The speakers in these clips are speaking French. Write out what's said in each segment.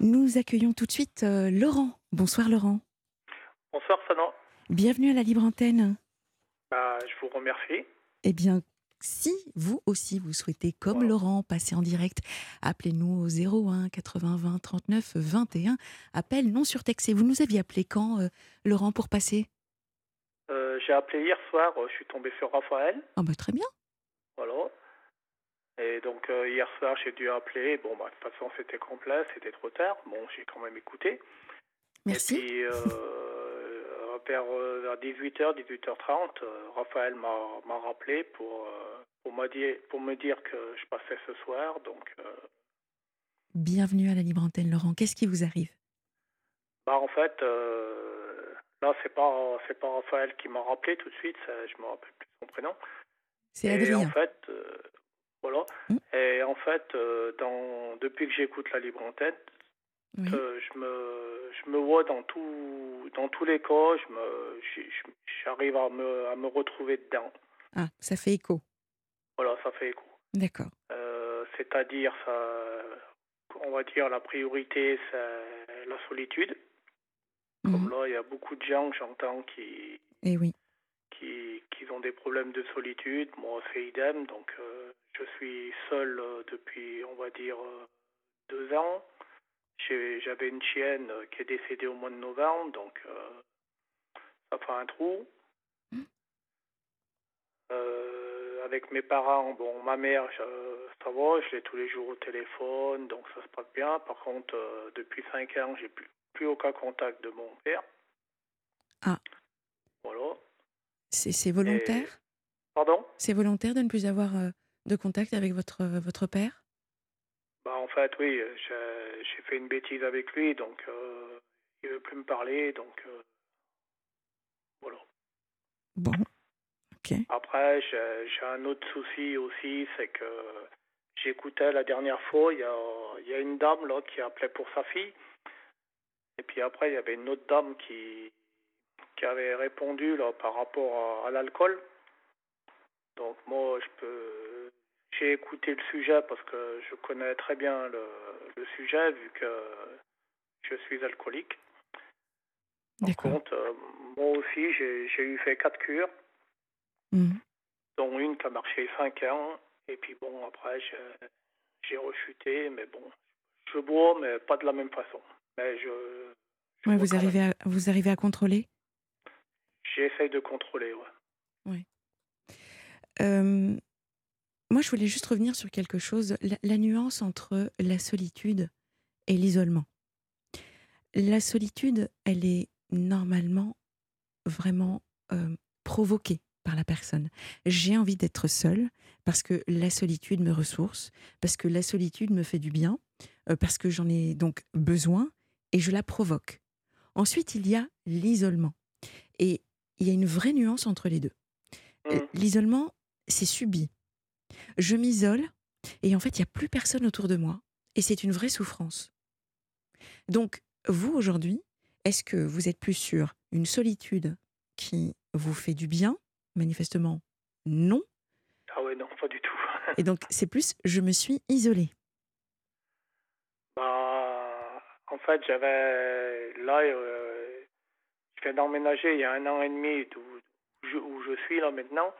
Nous accueillons tout de suite euh, Laurent. Bonsoir Laurent. Bonsoir Sana. Bienvenue à la Libre Antenne. Bah, je vous remercie. Eh bien, si vous aussi vous souhaitez, comme Voilà. Laurent, passer en direct, appelez-nous au 01 80 20 39 21. Appel non surtaxé. Vous nous aviez appelé quand, euh, Laurent, pour passer? Euh, J'ai appelé hier soir, je suis tombé sur Raphaël. Ah bah très bien. Voilà. Et donc euh, hier soir, j'ai dû appeler. Bon, bah, de toute façon, c'était complet, c'était trop tard. Bon, j'ai quand même écouté. Merci. Et puis, euh, vers, euh, vers 18h, 18h30, euh, Raphaël m'a rappelé pour, euh, pour, me dire, pour me dire que je passais ce soir. Donc, euh, Bienvenue à la Libre Antenne, Laurent. Qu'est-ce qui vous arrive? Bah, en fait, là, c'est pas, pas Raphaël qui m'a rappelé tout de suite. je me rappelle plus son prénom. C'est Et Adrien. en fait, Mm. Et en fait, euh, dans, depuis que j'écoute la libre antenne, Oui. euh, je me, je me vois dans tout, dans tous les cas. Je me, j'arrive à me, à me retrouver dedans. Ah, ça fait écho. Voilà, ça fait écho. D'accord. Euh, c'est-à-dire, ça, on va dire, la priorité, c'est la solitude. Comme Mhm. là, il y a beaucoup de gens que j'entends qui, Eh oui. qui, qui ont des problèmes de solitude. Moi, c'est idem. Donc, euh, je suis seul euh, depuis, on va dire, euh, deux ans. J'avais une chienne euh, qui est décédée au mois de novembre, donc euh, ça fait un trou. Mm. Euh, avec mes parents, bon, ma mère, je, ça va, je l'ai tous les jours au téléphone, donc ça se passe bien. Par contre, euh, depuis cinq ans, j'ai plus, plus aucun contact de mon père. Ah. Voilà. C'est volontaire? Pardon? C'est volontaire de ne plus avoir de contact avec votre, euh, votre père? Bah, en fait, oui, j'ai fait une bêtise avec lui, donc euh, il veut plus me parler, donc euh, voilà. Bon. Ok. Après, j'ai un autre souci aussi, c'est que j'écoutais la dernière fois, il y a, y a une dame là qui appelait pour sa fille, et puis après, il y avait une autre dame qui, qui avait répondu là par rapport à, à l'alcool. Donc moi, je peux, j'ai écouté le sujet parce que je connais très bien le, le sujet vu que je suis alcoolique. Par contre, euh, moi aussi, j'ai eu fait quatre cures Mhm. dont une qui a marché 5 ans. Et puis bon, après, j'ai rechuté, mais bon, je bois, mais pas de la même façon. Mais je. je Ouais, bois vous, arrivez à, vous arrivez à contrôler? J'essaye de contrôler, ouais. Euh, Moi, je voulais juste revenir sur quelque chose, la, la nuance entre la solitude et l'isolement. La solitude, elle est normalement vraiment euh, provoquée par la personne. J'ai envie d'être seule parce que la solitude me ressource, parce que la solitude me fait du bien, euh, parce que j'en ai donc besoin et je la provoque. Ensuite, il y a l'isolement. Et il y a une vraie nuance entre les deux. Euh, Mhm. L'isolement, c'est subi. Je m'isole et en fait, il n'y a plus personne autour de moi et c'est une vraie souffrance. Donc, vous, aujourd'hui, est-ce que vous êtes plus sur une solitude qui vous fait du bien? Manifestement, non. Ah ouais, non, pas du tout. Et donc, c'est plus je me suis isolée. bah, en fait, j'avais. Là, euh, je viens d'emménager il y a un an et demi je, où je suis là maintenant.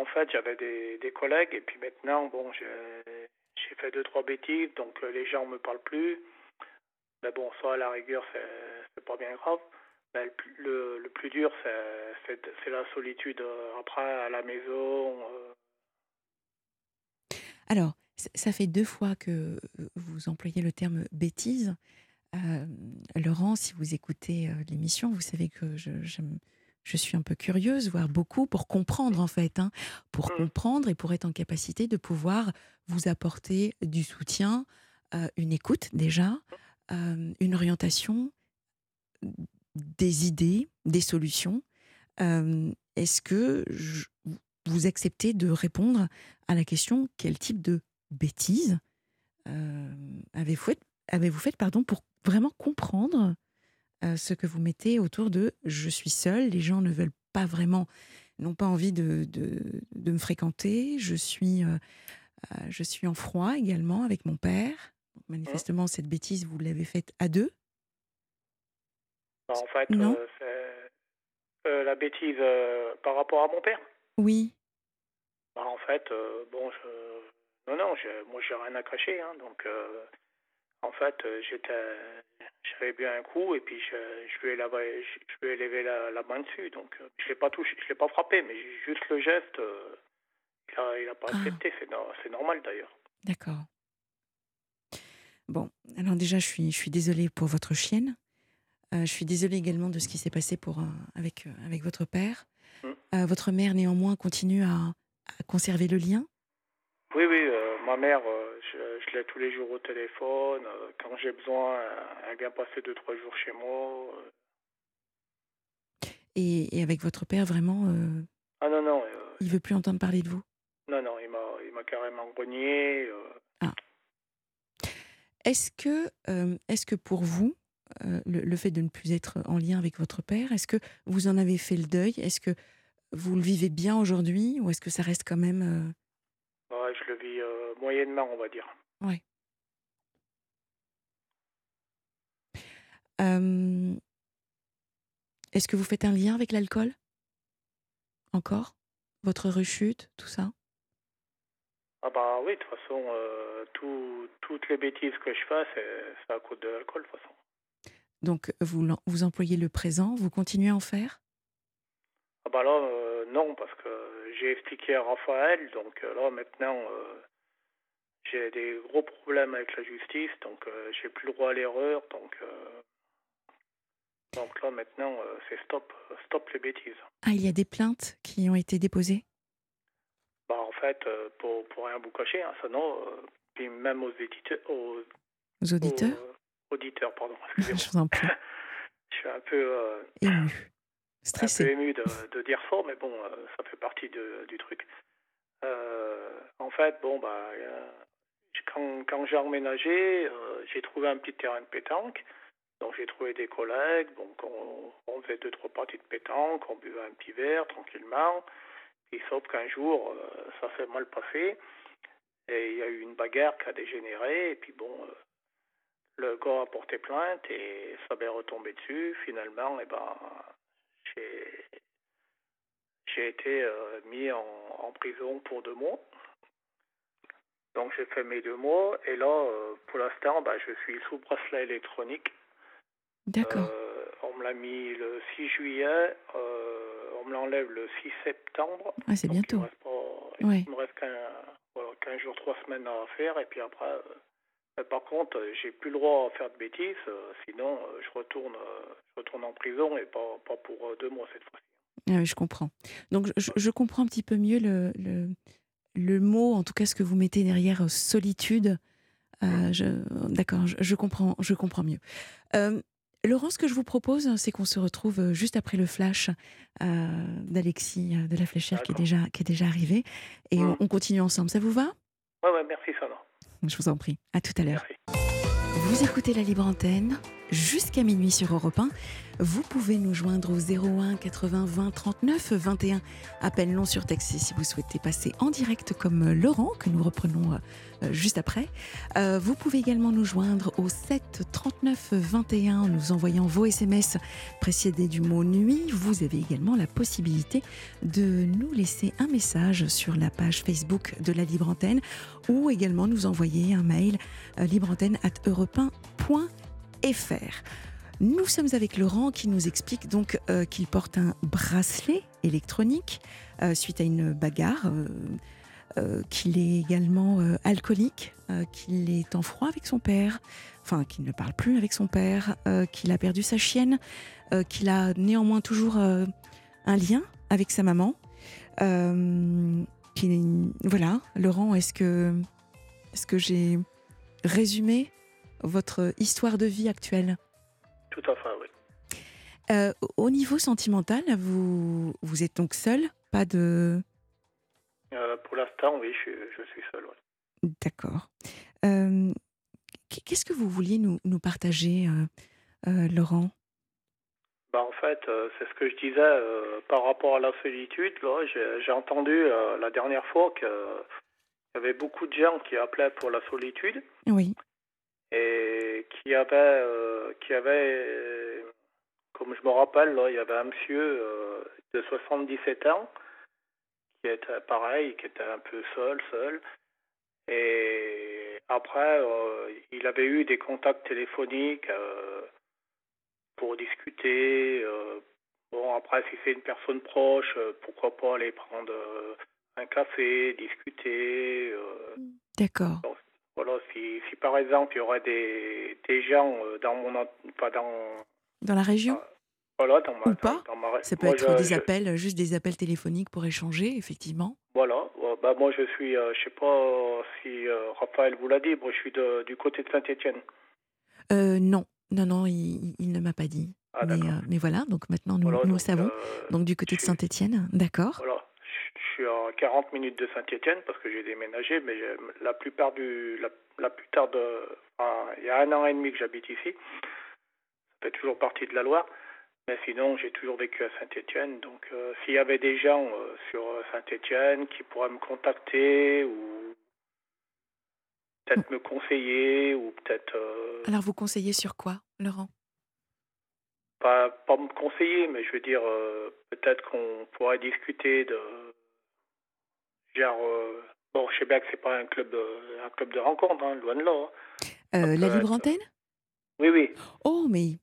En fait, j'avais des, collègues et puis maintenant, bon, j'ai fait deux, trois bêtises, donc euh, les gens me parlent plus. Mais bon, ça, à la rigueur, c'est pas bien grave. Le, plus- dur, c'est- la solitude euh, après, à la maison. euh. Alors, ça fait deux fois que vous employez le terme bêtise. Euh, Laurent, si vous écoutez l'émission, vous savez que j'aime- je suis un peu curieuse, voire beaucoup, pour comprendre en fait, hein, pour Mm. comprendre et pour être en capacité de pouvoir vous apporter du soutien, euh, une écoute déjà, euh, une orientation, des idées, des solutions. Euh, Est-ce que je- vous acceptez de répondre à la question quel type de bêtises avez-vous fait, fait pardon, pour vraiment comprendre euh, ce que vous mettez autour de je suis seule, les gens ne veulent pas vraiment, n'ont pas envie de, de, de me fréquenter, je suis, euh, euh, je suis en froid également avec mon père. Manifestement, cette bêtise, vous l'avez faite à deux Bah, en fait, Non la bêtise par rapport à mon père. Oui. Bah, en fait, bon, je... non, non, je... moi, j'ai rien à cacher. Hein, donc, en fait, j'étais, j'avais bu un coup et puis je, je lui ai lavé, je, je lui ai levé la, la main dessus. Donc, euh, je l'ai pas touché, je l'ai pas frappé, mais juste le geste, euh, il a, il a pas Ah. accepté. C'est, no- c'est normal d'ailleurs. D'accord. Bon, alors déjà, je suis, je suis désolée pour votre chienne. Euh, je suis désolée également de ce qui s'est passé pour, euh, avec, avec votre père. Mm. Euh, votre mère, néanmoins, continue à, à conserver le lien? Oui, oui, ma mère, je, l'ai tous les jours au téléphone. euh, quand j'ai besoin, elle vient passer deux, trois jours chez moi. euh. et, et avec votre père, vraiment, euh, Ah non, non, euh, il veut plus entendre parler de vous? Non, non, il m'a, carrément renié. euh. Est-ce que, est-ce que pour vous, le, le fait de ne plus être en lien avec votre père, est-ce que vous en avez fait le deuil? Est-ce que vous le vivez bien aujourd'hui Ou est-ce que ça reste quand même... Ouais, je le vis moyennement, on va dire. Euh, est-ce que vous faites un lien avec l'alcool? Encore? Votre rechute, tout ça? Ah bah oui, de toute façon, euh, tout, toutes les bêtises que je fais, c'est, à cause de l'alcool, de toute façon. Donc, vous, vous employez le présent, vous continuez à en faire? Ah bah là, euh, non, parce que j'ai expliqué à Raphaël, donc euh, là, maintenant, j'ai des gros problèmes avec la justice, donc euh, j'ai plus le droit à l'erreur, donc... euh, donc là, maintenant, euh, c'est stop, stop les bêtises. Ah, il y a des plaintes qui ont été déposées? Bah, en fait, euh, pour, pour rien vous cacher, hein, ça non, euh, puis même aux éditeurs, aux, aux auditeurs? aux auditeurs, pardon, Je vous en prie. Je suis un peu, euh, Ému. un peu Stressé. ému de, de dire ça, mais bon, ça fait partie de- du truc. Euh, en fait, bon, bah, quand, j'ai emménagé, euh, j'ai trouvé un petit terrain de pétanque. Donc j'ai trouvé des collègues, donc on, faisait deux, trois parties de pétanque, on buvait un petit verre tranquillement. Et sauf qu'un jour, euh, ça s'est mal passé. Et il y a eu une bagarre qui a dégénéré. Et puis bon, euh, le gars a porté plainte et ça m'est retombé dessus. Finalement, eh ben, j'ai été mis en, en prison pour deux mois. Donc j'ai fait mes deux mois et là, euh, pour l'instant, bah, je suis sous bracelet électronique. D'accord. Euh, on me l'a mis le 6 juillet, euh, on me l'enlève le 6 septembre. Ah, c'est Donc, Il bientôt. me reste, pas, Ouais. il me reste qu'un, voilà, 15 jours, 3 semaines à faire et puis après... euh, mais par contre, j'ai plus le droit à faire de bêtises, sinon je retourne, je retourne en prison et pas, pas pour deux mois cette fois-ci. Ah oui, je comprends. Donc, je, je comprends un petit peu mieux le, le, le mot, en tout cas ce que vous mettez derrière euh, solitude. Euh, je- D'accord, je, je comprends, je comprends mieux. Euh, Laurent, ce que je vous propose, c'est qu'on se retrouve juste après le flash euh, d'Alexis de la Fléchère qui est déjà, qui est déjà arrivé. Et Mm. on, on continue ensemble. Ça vous va? Ouais, ouais, merci Sana. Je vous en prie. À tout à l'heure. Vous écoutez la libre antenne jusqu'à minuit sur Europe 1. Vous pouvez nous joindre au 01 80 20 39 21. Appel non surtaxé si vous souhaitez passer en direct comme euh, Laurent, que nous reprenons euh, euh, juste après. Vous pouvez également nous joindre au 7 39 21 en nous envoyant vos SMS précédés du mot nuit. Vous avez également la possibilité de nous laisser un message sur la page Facebook de la libre antenne ou également nous envoyer un mail libreantenne at europe1.fr. Nous sommes avec Laurent qui nous explique donc euh, qu'il porte un bracelet électronique euh, suite à une bagarre, euh, qu'il est également alcoolique, qu'il est en froid avec son père, enfin qu'il ne parle plus avec son père, qu'il a perdu sa chienne, qu'il a néanmoins toujours un lien avec sa maman. Voilà, Laurent, est-ce que, est-ce que j'ai résumé votre histoire de vie actuelle Tout à fait, oui. Euh, Au niveau sentimental, vous, vous êtes donc seul Pas de... Euh, pour l'instant, oui, je, suis- je suis seul. ouais. D'accord. Euh, Qu'est-ce que vous vouliez nous, nous partager, Laurent? Bah, en fait, c'est ce que je disais par rapport à la solitude. J'ai entendu la dernière fois qu'il y avait beaucoup de gens qui appelaient pour la solitude. Oui, et qui avait, euh, qui avait, comme je me rappelle, il y avait un monsieur de 77 ans qui était pareil, qui était un peu seul, seul. Et après, il avait eu des contacts téléphoniques pour discuter. bon, après, si c'est une personne proche, pourquoi pas aller prendre un café, discuter. D'accord. Voilà, si, si, par exemple il y aurait des, des gens dans mon. Pas dans, dans la région voilà, dans ma, Ou pas dans, ma, Ça peut moi, être je, des je, appels, juste des appels téléphoniques pour échanger, effectivement. Voilà, bah, moi je suis, euh, je sais pas si euh, Raphaël vous l'a dit, moi je suis de, du côté de Saint-Etienne. Euh, non, non, non, il, il ne m'a pas dit. Ah, mais, euh, voilà, donc maintenant nous, Voilà, nous donc, savons. euh, Donc du côté de Saint-Étienne, d'accord. Voilà, suis à 40 minutes de Saint-Etienne parce que j'ai déménagé, mais j'ai- la plupart du, la, la plupart de, enfin, il y a un an et demi que j'habite ici. Ça fait toujours partie de la Loire. Mais sinon, j'ai toujours vécu à Saint-Étienne. Donc, euh, s'il y avait des gens euh, sur euh, Saint-Étienne qui pourraient me contacter ou peut-être me conseiller ou peut-être euh, Alors vous conseillez sur quoi, Laurent? Pas, pas me conseiller, mais je veux dire euh, peut-être qu'on pourrait discuter de genre euh, bon, je sais bien que c'est pas un club de, un club de rencontre, hein, loin de là. hein. Euh, La libre antenne Oui, oui. Oh, mais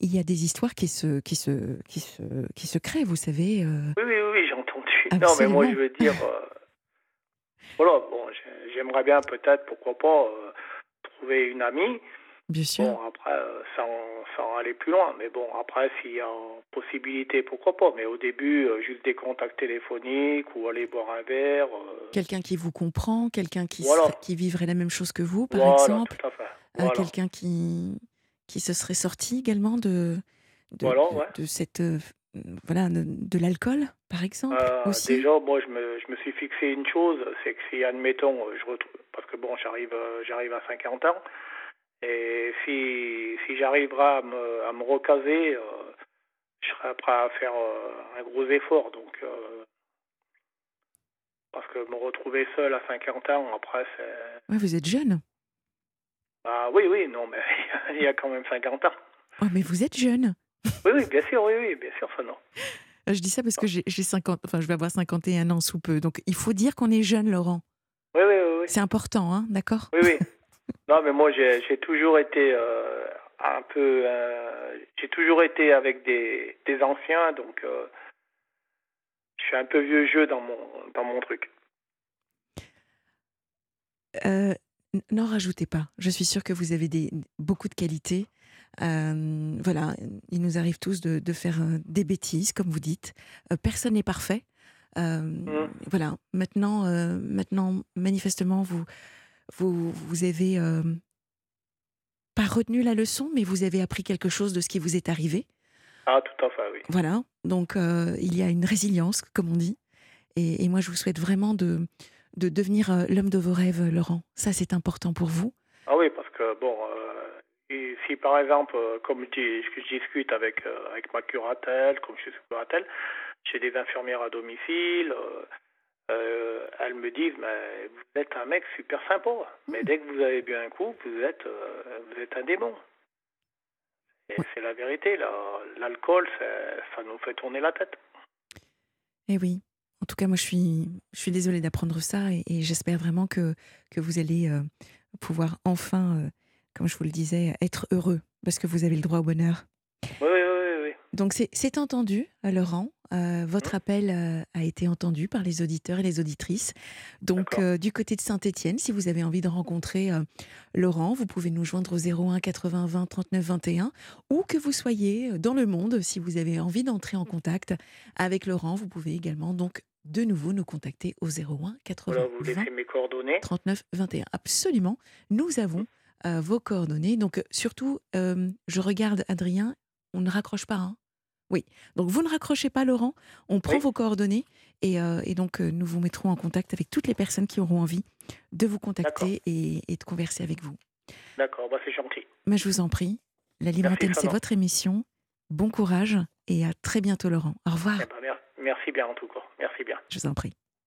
il y a des histoires qui se, qui se, qui se, qui se créent, vous savez. euh. Oui, oui, oui, j'ai entendu. Non, mais moi, je veux dire, euh, voilà, bon, j'ai- j'aimerais bien peut-être, pourquoi pas, euh, trouver une amie. Bien sûr. Bon, après, euh, sans, sans aller plus loin. Mais bon, après, s'il y a possibilité, pourquoi pas. Mais au début, euh, juste des contacts téléphoniques ou aller boire un verre. euh, Quelqu'un qui vous comprend, quelqu'un qui, Voilà. serait- qui vivrait la même chose que vous, par voilà, exemple. tout à fait. Euh, Voilà. quelqu'un qui, qui se serait sorti également de, de, cette, euh, voilà, de, de l'alcool, par exemple, Euh, aussi. déjà, moi, je me, je me suis fixé une chose, c'est que si, admettons, euh, je retrouve, parce que bon, j'arrive, euh, j'arrive à 50 ans, et si, si j'arriverai à me, à me recaser, euh, je serai prêt à faire euh, un gros effort. Donc, euh, parce que me retrouver seul à 50 ans, après, c'est. Ouais, vous êtes jeune. Bah oui, oui, non, mais il y a quand même 50 ans. Oh, mais vous êtes jeune. Oui, oui, bien sûr, oui, oui, bien sûr, ça non. Je dis ça parce que j'ai j'ai 50, enfin, je vais avoir 51 ans sous peu. Donc, il faut dire qu'on est jeune, Laurent. Oui, oui, oui, oui. C'est important, hein, d'accord? Oui, oui. Non, mais moi, j'ai toujours été euh, un peu. euh, j'ai toujours été avec des, des anciens, donc euh, je suis un peu vieux jeu dans mon, dans mon truc. N'en rajoutez pas. Je suis sûre que vous avez des, beaucoup de qualités. Voilà, il nous arrive tous de, de faire des bêtises, comme vous dites. Personne n'est parfait. Euh, Mm. Voilà. Maintenant, maintenant, manifestement, vous, vous, vous avez euh, pas retenu la leçon, mais vous avez appris quelque chose de ce qui vous est arrivé. Ah, tout à fait, oui. Voilà. Donc, euh, il y a une résilience, comme on dit. Et, et moi, je vous souhaite vraiment de, de devenir euh, l'homme de vos rêves, Laurent. Ça, c'est important pour vous. Ah oui, parce que, bon, et si par exemple, comme je, dis- je discute avec, avec ma curatelle, comme je suis curatelle, j'ai des infirmières à domicile, euh, elles me disent, mais vous êtes un mec super sympa, mais dès que vous avez bu un coup, vous êtes, euh, vous êtes un démon. Et c'est la vérité, l'alcool, ça nous fait tourner la tête. Eh oui. En tout cas, moi, je suis, je suis désolée d'apprendre ça et, et j'espère vraiment que, que vous allez euh, pouvoir enfin, comme je vous le disais, être heureux parce que vous avez le droit au bonheur. Oui. Donc, c'est entendu, euh, Laurent. Euh, votre Mhm. appel euh, a été entendu par les auditeurs et les auditrices. Donc, euh, du côté de Saint-Étienne, si vous avez envie de rencontrer Laurent, vous pouvez nous joindre au 01 80 20 39 21 ou que vous soyez dans le monde, si vous avez envie d'entrer en contact avec Laurent, vous pouvez également donc de nouveau nous contacter au 01 80 Voilà, vous 20 laissez mes coordonnées. 39 21. Absolument, nous avons euh, vos coordonnées. Donc, surtout, je regarde Adrien, on ne raccroche pas. hein oui, donc vous ne raccrochez pas, Laurent. On prend Oui. vos coordonnées et, euh, et donc euh, nous vous mettrons en contact avec toutes les personnes qui auront envie de vous contacter et, et de converser avec vous. D'accord, bah c'est gentil. Mais je vous en prie, la Libre Antenne, c'est votre émission. Bon courage et à très bientôt, Laurent. Au revoir. Eh ben, mer- merci bien en tout cas. Merci bien. Je vous en prie.